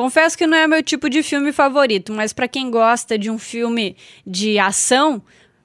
Confesso que não é meu tipo de filme favorito, mas para quem gosta de um filme de ação,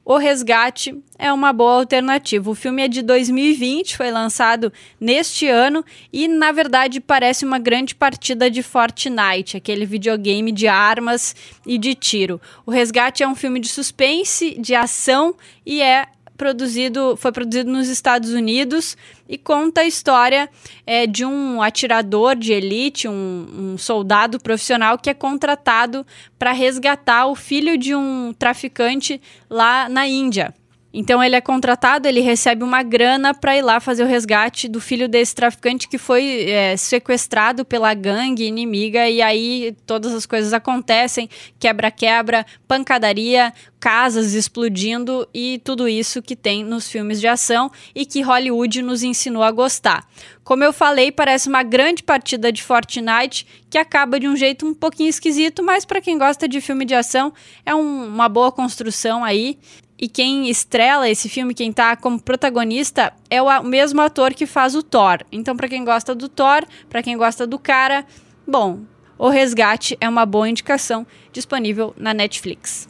O Resgate é uma boa alternativa. O filme é de 2020, foi lançado neste ano e, na verdade, parece uma grande partida de Fortnite, aquele videogame de armas e de tiro. O Resgate é um filme de suspense, de ação e é produzido, foi produzido nos Estados Unidos e conta a história é, de um atirador de elite, um, um soldado profissional que é contratado para resgatar o filho de um traficante lá na Índia. Então ele é contratado, ele recebe uma grana para ir lá fazer o resgate do filho desse traficante que foi é, sequestrado pela gangue inimiga e aí todas as coisas acontecem, quebra-quebra, pancadaria, casas explodindo e tudo isso que tem nos filmes de ação e que Hollywood nos ensinou a gostar. Como eu falei, parece uma grande partida de Fortnite que acaba de um jeito um pouquinho esquisito, mas para quem gosta de filme de ação é um, uma boa construção aí. E quem estrela esse filme, quem tá como protagonista, é o mesmo ator que faz o Thor. Então, para quem gosta do Thor, para quem gosta do cara, bom, O Resgate é uma boa indicação, disponível na Netflix.